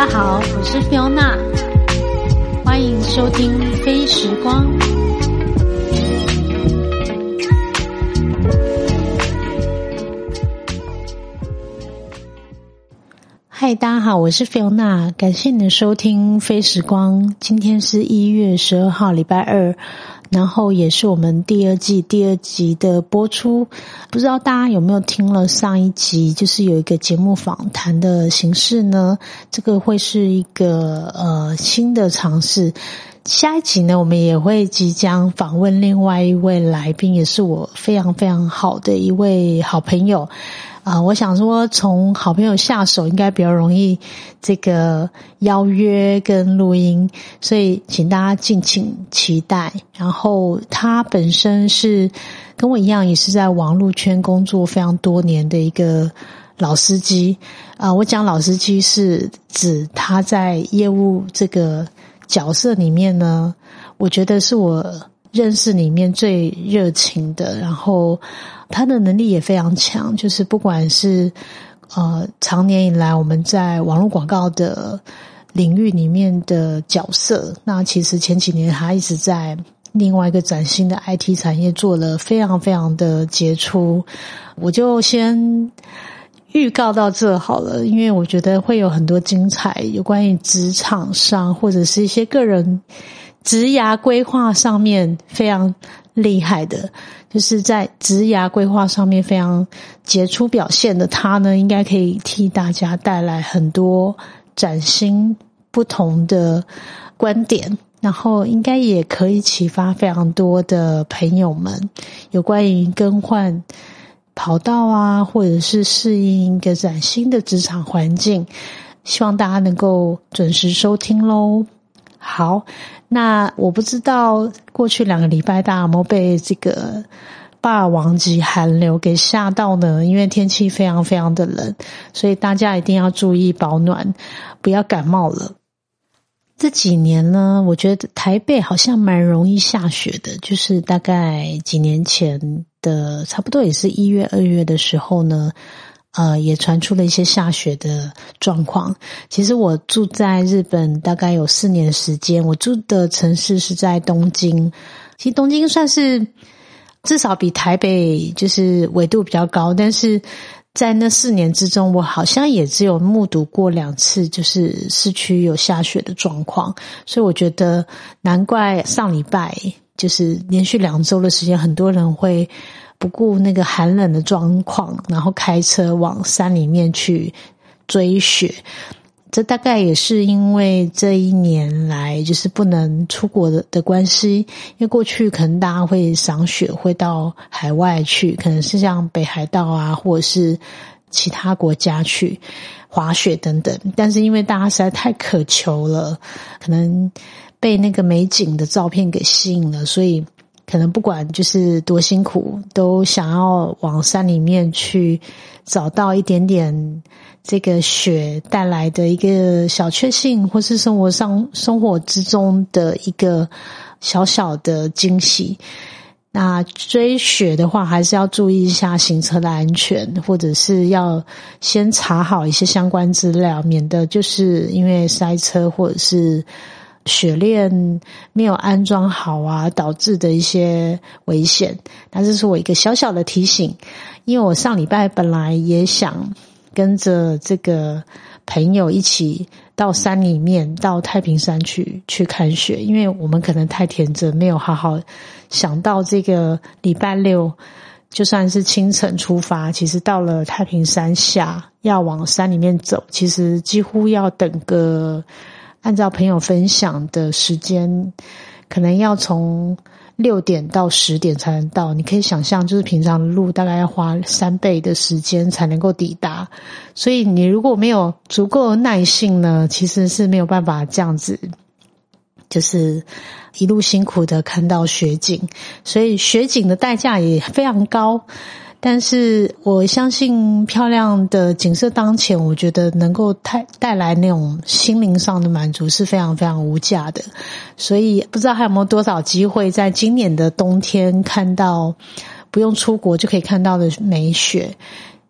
大家好，我是 Fiona，欢迎收听《飞时光》。嗨，大家好，我是 Fiona，感谢你的收听《飞时光》。今天是一月十二号，礼拜二。然后也是我们第二季第二集的播出，不知道大家有没有听了上一集？就是有一个节目访谈的形式呢，这个会是一个呃新的尝试。下一集呢，我们也会即将访问另外一位来宾，也是我非常非常好的一位好朋友。啊，我想说，从好朋友下手应该比较容易，这个邀约跟录音，所以请大家敬请期待。然后他本身是跟我一样，也是在网络圈工作非常多年的一个老司机啊。我讲老司机是指他在业务这个角色里面呢，我觉得是我。认识里面最热情的，然后他的能力也非常强，就是不管是呃，长年以来我们在网络广告的领域里面的角色，那其实前几年他一直在另外一个崭新的 IT 产业做了非常非常的杰出。我就先预告到这好了，因为我觉得会有很多精彩有关于职场上或者是一些个人。职涯规划上面非常厉害的，就是在职涯规划上面非常杰出表现的他呢，应该可以替大家带来很多崭新不同的观点，然后应该也可以启发非常多的朋友们有关于更换跑道啊，或者是适应一个崭新的职场环境，希望大家能够准时收听喽。好。那我不知道过去两个礼拜大家有没有被这个霸王级寒流给吓到呢？因为天气非常非常的冷，所以大家一定要注意保暖，不要感冒了。这几年呢，我觉得台北好像蛮容易下雪的，就是大概几年前的差不多也是一月二月的时候呢。呃，也传出了一些下雪的状况。其实我住在日本大概有四年时间，我住的城市是在东京。其实东京算是至少比台北就是纬度比较高，但是在那四年之中，我好像也只有目睹过两次，就是市区有下雪的状况。所以我觉得难怪上礼拜就是连续两周的时间，很多人会。不顾那个寒冷的状况，然后开车往山里面去追雪。这大概也是因为这一年来就是不能出国的的关系。因为过去可能大家会赏雪，会到海外去，可能是像北海道啊，或者是其他国家去滑雪等等。但是因为大家实在太渴求了，可能被那个美景的照片给吸引了，所以。可能不管就是多辛苦，都想要往山里面去找到一点点这个雪带来的一个小确幸，或是生活上生活之中的一个小小的惊喜。那追雪的话，还是要注意一下行车的安全，或者是要先查好一些相关资料，免得就是因为塞车或者是。雪链没有安装好啊，导致的一些危险。那这是我一个小小的提醒，因为我上礼拜本来也想跟着这个朋友一起到山里面，到太平山去去看雪，因为我们可能太天真，没有好好想到这个礼拜六就算是清晨出发，其实到了太平山下要往山里面走，其实几乎要等个。按照朋友分享的时间，可能要从六点到十点才能到。你可以想象，就是平常的路大概要花三倍的时间才能够抵达。所以你如果没有足够的耐性呢，其实是没有办法这样子，就是一路辛苦的看到雪景。所以雪景的代价也非常高。但是我相信漂亮的景色当前，我觉得能够带带来那种心灵上的满足是非常非常无价的。所以不知道还有没有多少机会在今年的冬天看到不用出国就可以看到的美雪。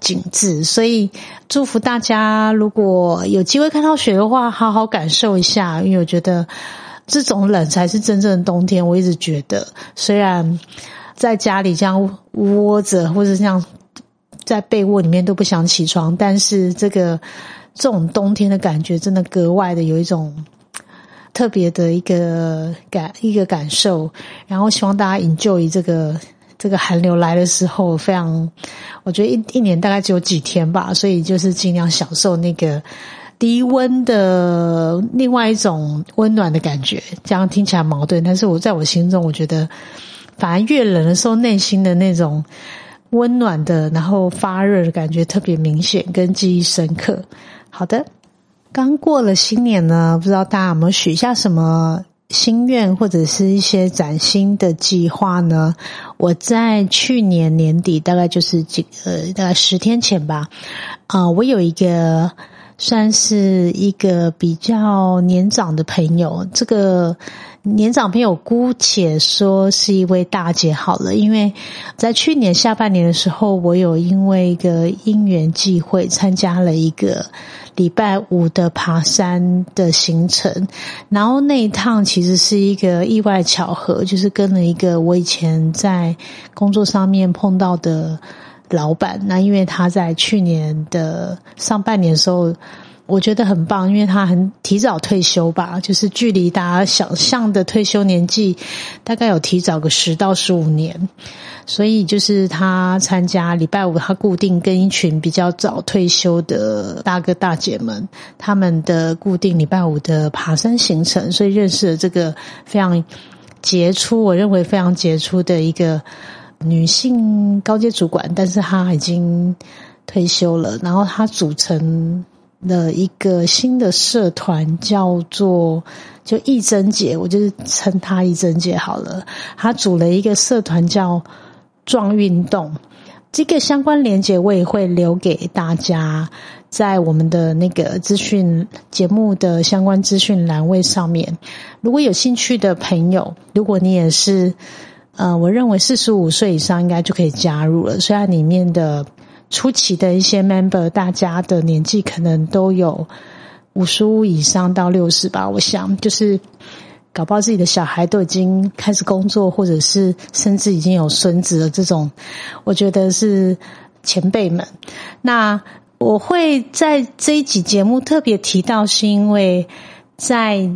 景致。所以祝福大家，如果有机会看到雪的话，好好感受一下，因为我觉得这种冷才是真正的冬天。我一直觉得，虽然在家里这样窝着，或者这样在被窝里面都不想起床，但是这个这种冬天的感觉，真的格外的有一种。特别的一个感一个感受，然后希望大家引咎于这个这个寒流来的时候，非常，我觉得一一年大概只有几天吧，所以就是尽量享受那个低温的另外一种温暖的感觉。这样听起来矛盾，但是我在我心中，我觉得反而越冷的时候，内心的那种温暖的，然后发热的感觉特别明显，跟记忆深刻。好的。刚过了新年呢，不知道大家有没有许下什么心愿，或者是一些崭新的计划呢？我在去年年底，大概就是几呃，大概十天前吧，啊，我有一个算是一个比较年长的朋友，这个年长朋友姑且说是一位大姐好了，因为在去年下半年的时候，我有因为一个因缘际会参加了一个。礼拜五的爬山的行程，然后那一趟其实是一个意外巧合，就是跟了一个我以前在工作上面碰到的老板。那因为他在去年的上半年的时候，我觉得很棒，因为他很提早退休吧，就是距离大家想象的退休年纪大概有提早个十到十五年。所以就是他参加礼拜五，他固定跟一群比较早退休的大哥大姐们，他们的固定礼拜五的爬山行程，所以认识了这个非常杰出，我认为非常杰出的一个女性高阶主管，但是她已经退休了。然后她组成了一个新的社团，叫做就义珍姐，我就是称她义珍姐好了。她组了一个社团叫。壮运动，这个相关连接我也会留给大家，在我们的那个资讯节目的相关资讯栏位上面。如果有兴趣的朋友，如果你也是，呃，我认为四十五岁以上应该就可以加入了。虽然里面的初期的一些 member，大家的年纪可能都有五十五以上到六十吧，我想就是。搞不好自己的小孩都已经开始工作，或者是甚至已经有孙子了。这种，我觉得是前辈们。那我会在这一集节目特别提到，是因为在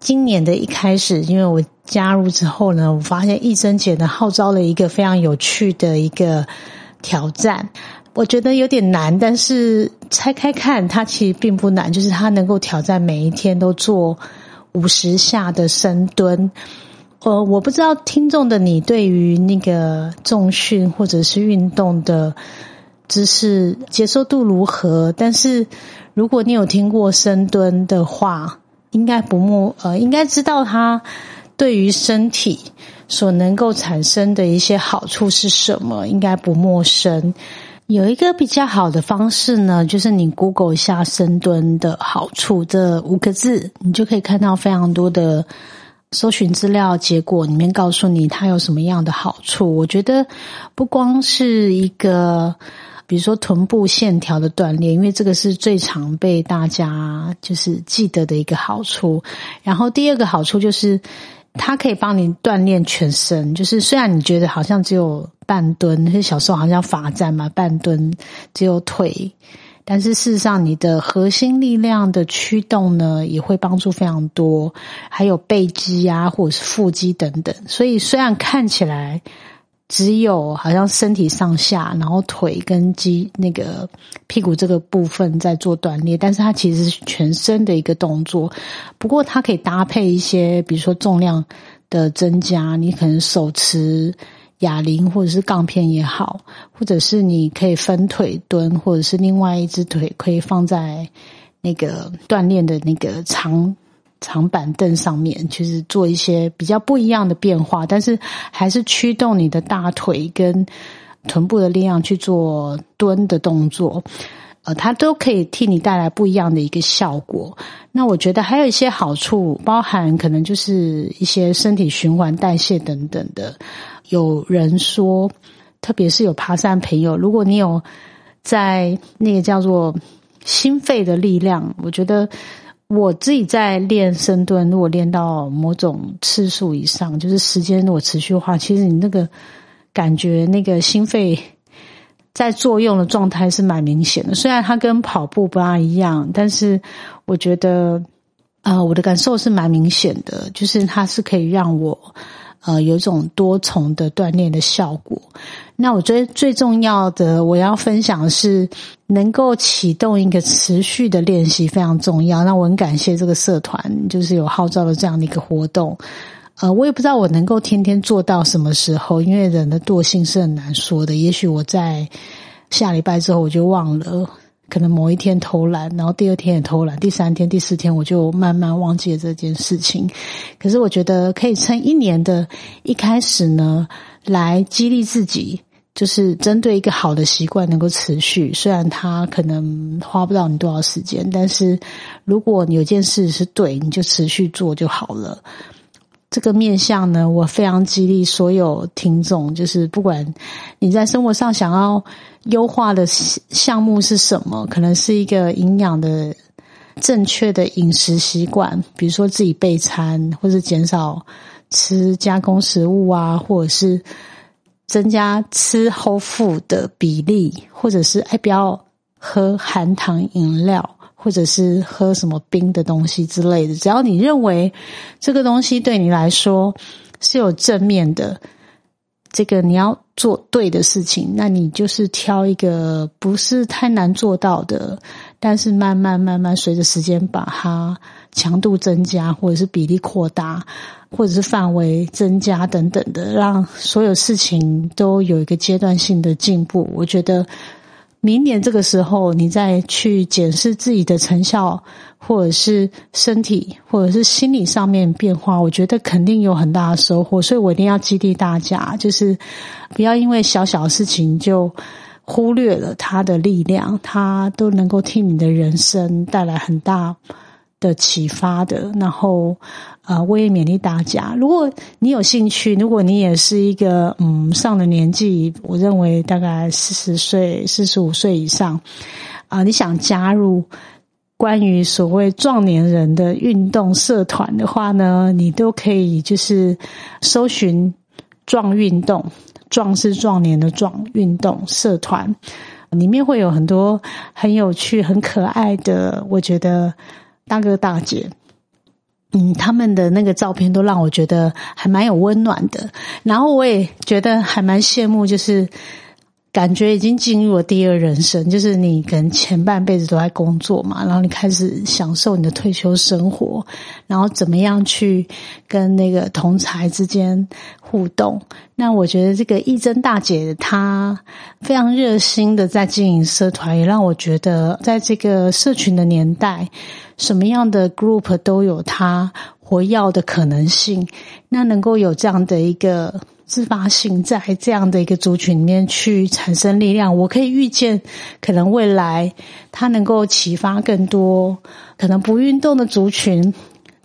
今年的一开始，因为我加入之后呢，我发现益珍姐呢号召了一个非常有趣的一个挑战。我觉得有点难，但是拆开看，它其实并不难，就是它能够挑战每一天都做。五十下的深蹲，呃，我不知道听众的你对于那个重训或者是运动的知识接受度如何？但是如果你有听过深蹲的话，应该不陌呃，应该知道它对于身体所能够产生的一些好处是什么，应该不陌生。有一个比较好的方式呢，就是你 Google 一下深蹲的好处这五个字，你就可以看到非常多的搜寻资料结果，里面告诉你它有什么样的好处。我觉得不光是一个，比如说臀部线条的锻炼，因为这个是最常被大家就是记得的一个好处。然后第二个好处就是。它可以帮你锻炼全身，就是虽然你觉得好像只有半蹲，是小时候好像罚站嘛，半蹲只有腿，但是事实上你的核心力量的驱动呢，也会帮助非常多，还有背肌啊，或者是腹肌等等。所以虽然看起来。只有好像身体上下，然后腿跟肌那个屁股这个部分在做锻炼，但是它其实是全身的一个动作。不过它可以搭配一些，比如说重量的增加，你可能手持哑铃或者是杠片也好，或者是你可以分腿蹲，或者是另外一只腿可以放在那个锻炼的那个长。长板凳上面，就是做一些比较不一样的变化，但是还是驱动你的大腿跟臀部的力量去做蹲的动作，呃，它都可以替你带来不一样的一个效果。那我觉得还有一些好处，包含可能就是一些身体循环、代谢等等的。有人说，特别是有爬山朋友，如果你有在那个叫做心肺的力量。我觉得我自己在练深蹲，如果练到某种次数以上，就是时间如果持续的话，其实你那个感觉，那个心肺在作用的状态是蛮明显的。虽然它跟跑步不大一样，但是我觉得，呃，我的感受是蛮明显的，就是它是可以让我。呃，有一种多重的锻炼的效果。那我觉得最重要的，我要分享的是能够启动一个持续的练习非常重要。那我很感谢这个社团，就是有号召了这样的一个活动。呃，我也不知道我能够天天做到什么时候，因为人的惰性是很难说的。也许我在下礼拜之后我就忘了。可能某一天偷懒，然后第二天也偷懒，第三天、第四天我就慢慢忘记了这件事情。可是我觉得可以趁一年的一开始呢，来激励自己，就是针对一个好的习惯能够持续。虽然它可能花不到你多少时间，但是如果你有件事是对，你就持续做就好了。这个面向呢，我非常激励所有听众，就是不管你在生活上想要优化的项目是什么，可能是一个营养的正确的饮食习惯，比如说自己备餐，或者减少吃加工食物啊，或者是增加吃 whole food 的比例，或者是哎不要喝含糖饮料。或者是喝什么冰的东西之类的，只要你认为这个东西对你来说是有正面的，这个你要做对的事情，那你就是挑一个不是太难做到的，但是慢慢慢慢随着时间把它强度增加，或者是比例扩大，或者是范围增加等等的，让所有事情都有一个阶段性的进步。我觉得。明年这个时候，你再去检视自己的成效，或者是身体，或者是心理上面变化，我觉得肯定有很大的收获。所以我一定要激励大家，就是不要因为小小事情就忽略了它的力量，它都能够替你的人生带来很大。的启发的，然后呃，我也勉励大家，如果你有兴趣，如果你也是一个嗯上了年纪，我认为大概四十岁、四十五岁以上啊，你想加入关于所谓壮年人的运动社团的话呢，你都可以就是搜寻“壮运动”，“壮”是壮年的“壮”运动社团，里面会有很多很有趣、很可爱的，我觉得。大哥大姐，嗯，他们的那个照片都让我觉得还蛮有温暖的，然后我也觉得还蛮羡慕，就是。感觉已经进入了第二人生，就是你可能前半辈子都在工作嘛，然后你开始享受你的退休生活，然后怎么样去跟那个同才之间互动？那我觉得这个义珍大姐她非常热心的在经营社团，也让我觉得在这个社群的年代，什么样的 group 都有它活跃的可能性。那能够有这样的一个。自发性在这样的一个族群里面去产生力量，我可以预见，可能未来它能够启发更多可能不运动的族群，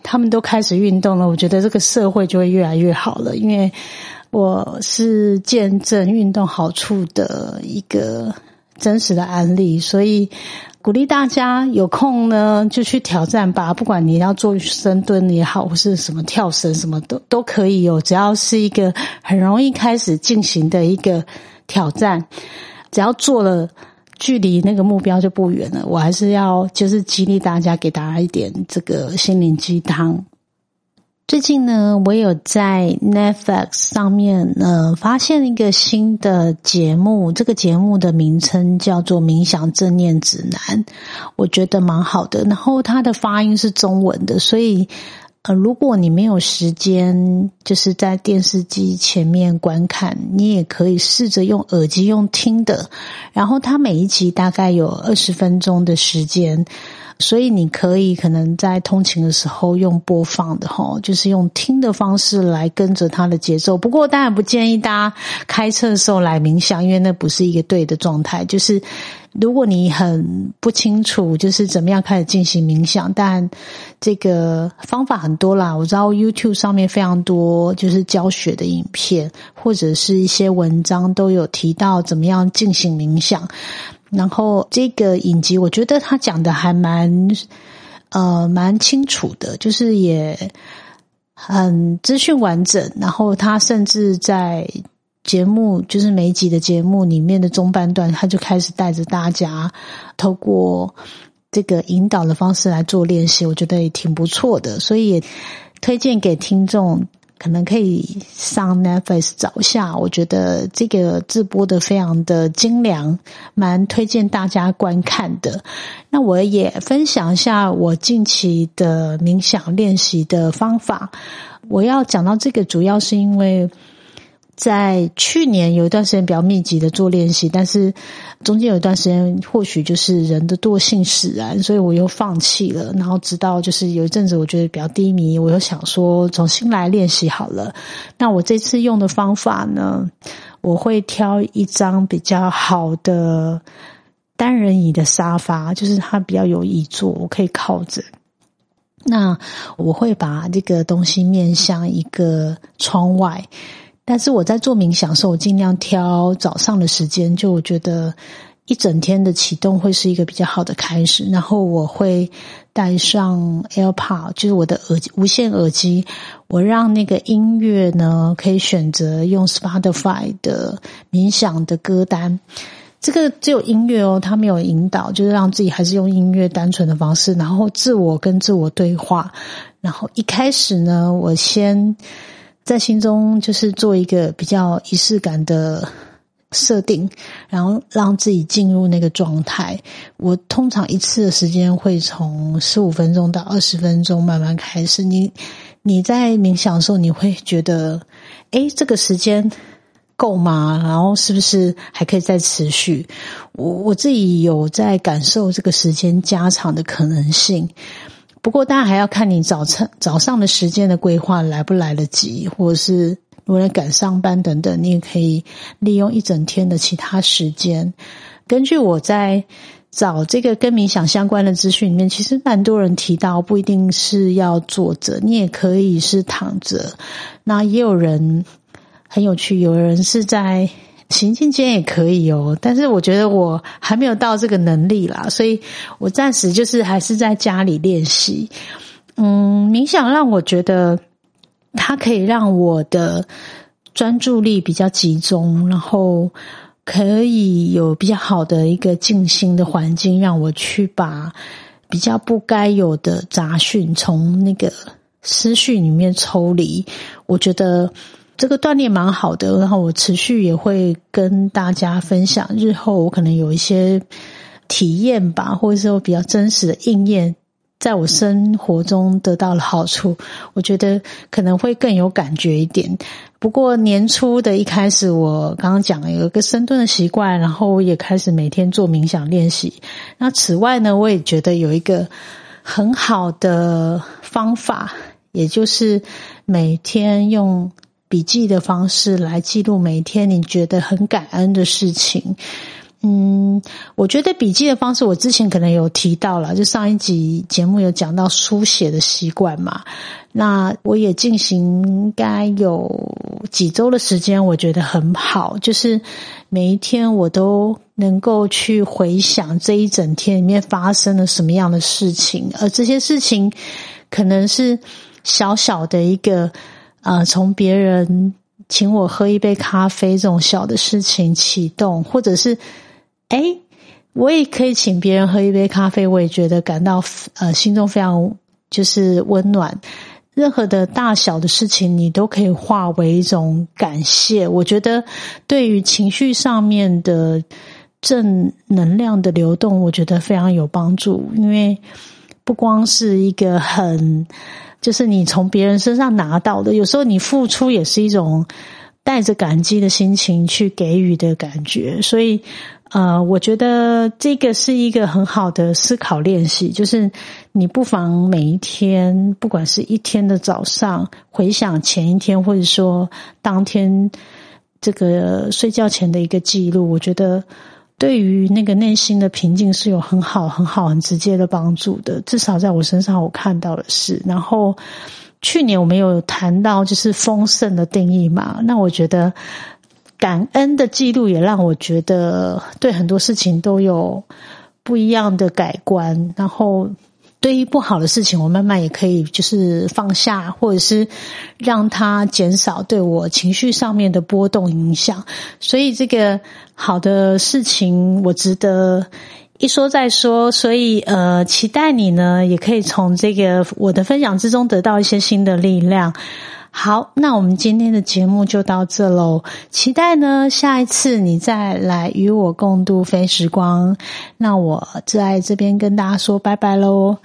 他们都开始运动了。我觉得这个社会就会越来越好了，因为我是见证运动好处的一个真实的案例，所以。鼓励大家有空呢就去挑战吧，不管你要做深蹲也好，或是什么跳绳，什么都都可以有，只要是一个很容易开始进行的一个挑战，只要做了，距离那个目标就不远了。我还是要就是激励大家，给大家一点这个心灵鸡汤。最近呢，我有在 Netflix 上面呃发现一个新的节目，这个节目的名称叫做《冥想正念指南》，我觉得蛮好的。然后它的发音是中文的，所以呃，如果你没有时间，就是在电视机前面观看，你也可以试着用耳机用听的。然后它每一集大概有二十分钟的时间。所以你可以可能在通勤的时候用播放的哈，就是用听的方式来跟着它的节奏。不过当然不建议大家开车的时候来冥想，因为那不是一个对的状态。就是如果你很不清楚，就是怎么样开始进行冥想，但这个方法很多啦。我知道 YouTube 上面非常多，就是教学的影片或者是一些文章都有提到怎么样进行冥想。然后这个影集，我觉得他讲的还蛮呃蛮清楚的，就是也很资讯完整。然后他甚至在节目，就是每一集的节目里面的中半段，他就开始带着大家透过这个引导的方式来做练习，我觉得也挺不错的，所以也推荐给听众。可能可以上 Netflix 找一下，我觉得这个直播的非常的精良，蛮推荐大家观看的。那我也分享一下我近期的冥想练习的方法。我要讲到这个，主要是因为。在去年有一段时间比较密集的做练习，但是中间有一段时间或许就是人的惰性使然，所以我又放弃了。然后直到就是有一阵子我觉得比较低迷，我又想说重新来练习好了。那我这次用的方法呢，我会挑一张比较好的单人椅的沙发，就是它比较有椅座，我可以靠着。那我会把这个东西面向一个窗外。但是我在做冥想的时候，我尽量挑早上的时间，就我觉得一整天的启动会是一个比较好的开始。然后我会带上 AirPod，就是我的耳机无线耳机，我让那个音乐呢可以选择用 Spotify 的冥想的歌单。这个只有音乐哦，它没有引导，就是让自己还是用音乐单纯的方式，然后自我跟自我对话。然后一开始呢，我先。在心中就是做一个比较仪式感的设定，然后让自己进入那个状态。我通常一次的时间会从十五分钟到二十分钟慢慢开始。你你在冥想的时候，你会觉得，哎，这个时间够吗？然后是不是还可以再持续？我我自己有在感受这个时间加长的可能性。不过，当然还要看你早晨早上的时间的规划来不来得及，或者是如果赶上班等等，你也可以利用一整天的其他时间。根据我在找这个跟冥想相关的资讯里面，其实蛮多人提到，不一定是要坐着，你也可以是躺着。那也有人很有趣，有人是在。行进间也可以哦，但是我觉得我还没有到这个能力啦，所以我暂时就是还是在家里练习。嗯，冥想让我觉得它可以让我的专注力比较集中，然后可以有比较好的一个静心的环境，让我去把比较不该有的杂讯从那个思绪里面抽离。我觉得。这个锻炼蛮好的，然后我持续也会跟大家分享，日后我可能有一些体验吧，或者说比较真实的应验，在我生活中得到了好处，我觉得可能会更有感觉一点。不过年初的一开始，我刚刚讲了有一个深蹲的习惯，然后我也开始每天做冥想练习。那此外呢，我也觉得有一个很好的方法，也就是每天用。笔记的方式来记录每一天你觉得很感恩的事情。嗯，我觉得笔记的方式，我之前可能有提到了，就上一集节目有讲到书写的习惯嘛。那我也进行应该有几周的时间，我觉得很好，就是每一天我都能够去回想这一整天里面发生了什么样的事情，而这些事情可能是小小的一个。啊，从别人请我喝一杯咖啡这种小的事情启动，或者是，哎，我也可以请别人喝一杯咖啡，我也觉得感到呃心中非常就是温暖。任何的大小的事情，你都可以化为一种感谢。我觉得对于情绪上面的正能量的流动，我觉得非常有帮助，因为不光是一个很。就是你从别人身上拿到的，有时候你付出也是一种带着感激的心情去给予的感觉。所以，呃，我觉得这个是一个很好的思考练习。就是你不妨每一天，不管是一天的早上回想前一天，或者说当天这个睡觉前的一个记录，我觉得。对于那个内心的平静是有很好、很好、很直接的帮助的。至少在我身上，我看到的是。然后去年我们有谈到就是丰盛的定义嘛？那我觉得感恩的记录也让我觉得对很多事情都有不一样的改观，然后。对于不好的事情，我慢慢也可以就是放下，或者是让它减少对我情绪上面的波动影响。所以这个好的事情，我值得一说再说。所以呃，期待你呢，也可以从这个我的分享之中得到一些新的力量。好，那我们今天的节目就到这喽。期待呢，下一次你再来与我共度飞时光。那我在这边跟大家说拜拜喽。